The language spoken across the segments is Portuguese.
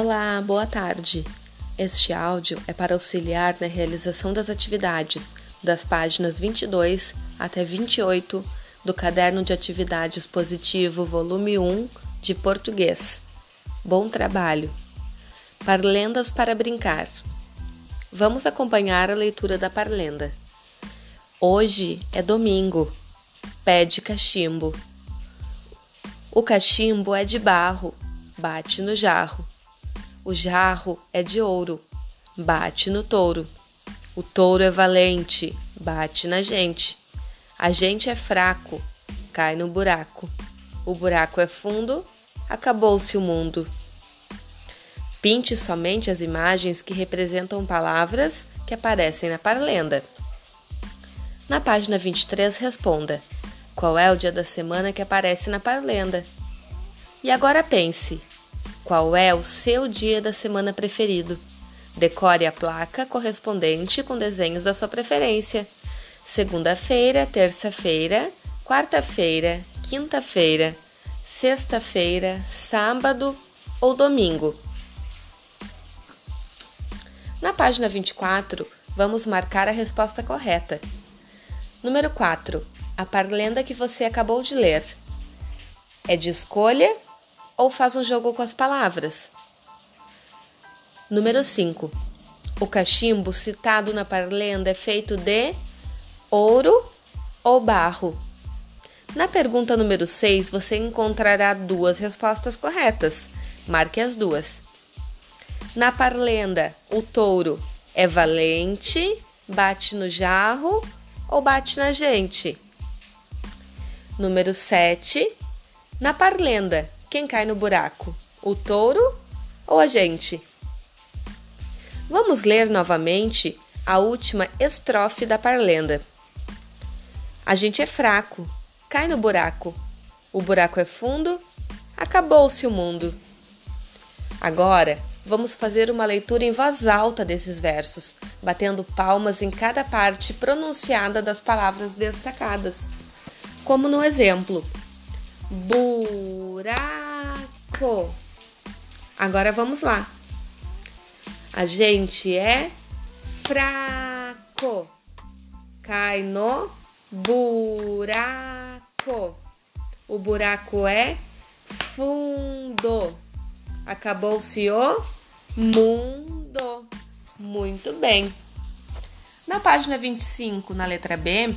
Olá, boa tarde. Este áudio é para auxiliar na realização das atividades das páginas 22 até 28 do Caderno de Atividades Positivo, volume 1, de português. Bom trabalho! Parlendas para brincar. Vamos acompanhar a leitura da parlenda. Hoje é domingo. Pede cachimbo. O cachimbo é de barro, bate no jarro. O jarro é de ouro, bate no touro. O touro é valente, bate na gente. A gente é fraco, cai no buraco. O buraco é fundo, acabou-se o mundo. Pinte somente as imagens que representam palavras que aparecem na parlenda. Na página 23, responda: Qual é o dia da semana que aparece na parlenda? E agora pense: qual é o seu dia da semana preferido? Decore a placa correspondente com desenhos da sua preferência. Segunda-feira, terça-feira, quarta-feira, quinta-feira, sexta-feira, sábado ou domingo. Na página 24, vamos marcar a resposta correta. Número 4. A parlenda que você acabou de ler é de escolha ou faz um jogo com as palavras. Número 5. O cachimbo citado na parlenda é feito de ouro ou barro? Na pergunta número 6, você encontrará duas respostas corretas. Marque as duas. Na parlenda, o touro é valente, bate no jarro ou bate na gente? Número 7. Na parlenda, quem cai no buraco? O touro ou a gente? Vamos ler novamente a última estrofe da parlenda. A gente é fraco, cai no buraco. O buraco é fundo, acabou-se o mundo. Agora, vamos fazer uma leitura em voz alta desses versos, batendo palmas em cada parte pronunciada das palavras destacadas. Como no exemplo: buraco. Agora vamos lá. A gente é fraco. Cai no buraco. O buraco é fundo. Acabou-se o mundo. Muito bem. Na página 25, na letra B,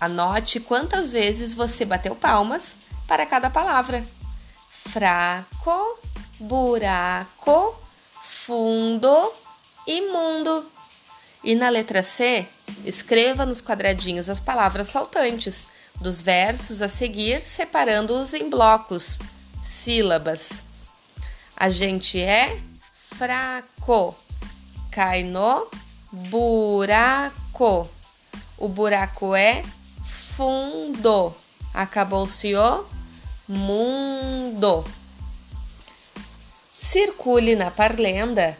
anote quantas vezes você bateu palmas para cada palavra. Fraco, buraco, fundo, imundo. E na letra C, escreva nos quadradinhos as palavras faltantes dos versos a seguir, separando-os em blocos, sílabas. A gente é fraco, cai no buraco. O buraco é fundo. Acabou-se o mundo. Circule na parlenda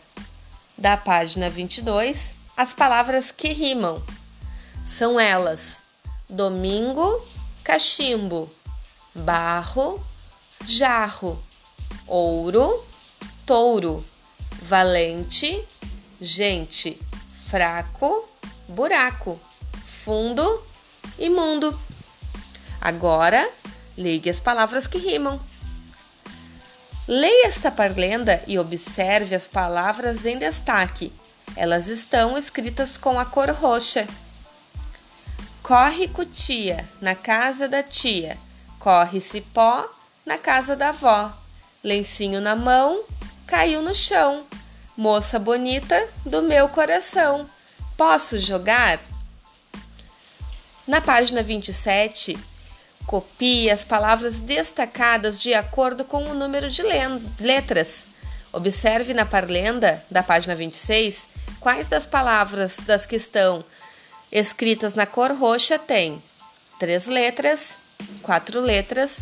da página 22 as palavras que rimam. São elas: domingo, cachimbo, barro, jarro, ouro, touro, valente, gente, fraco, buraco, fundo, imundo. Agora Ligue as palavras que rimam. Leia esta parlenda e observe as palavras em destaque. Elas estão escritas com a cor roxa. Corre cutia na casa da tia, corre cipó na casa da avó. Lencinho na mão, caiu no chão. Moça bonita do meu coração, posso jogar? Na página 27, Copie as palavras destacadas de acordo com o número de letras. Observe na parlenda da página 26 quais das palavras das que estão escritas na cor roxa tem três letras, quatro letras,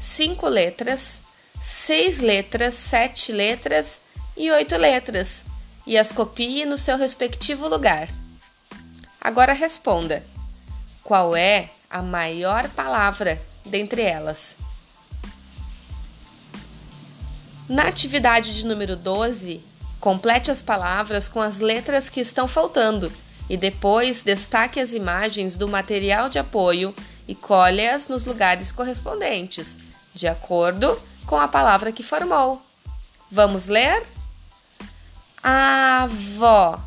cinco letras, seis letras, sete letras e oito letras. E as copie no seu respectivo lugar. Agora responda: qual é a maior palavra dentre elas. Na atividade de número 12, complete as palavras com as letras que estão faltando e depois destaque as imagens do material de apoio e colhe-as nos lugares correspondentes, de acordo com a palavra que formou. Vamos ler? Avó,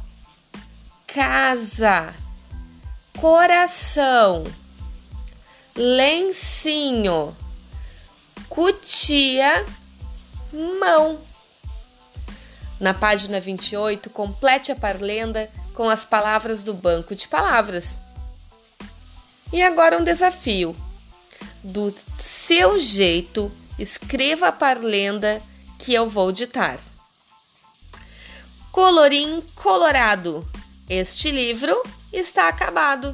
casa, coração, lencinho, cutia, mão. Na página 28, complete a parlenda com as palavras do banco de palavras. E agora um desafio. Do seu jeito, escreva a parlenda que eu vou ditar. Colorim colorado. Este livro está acabado.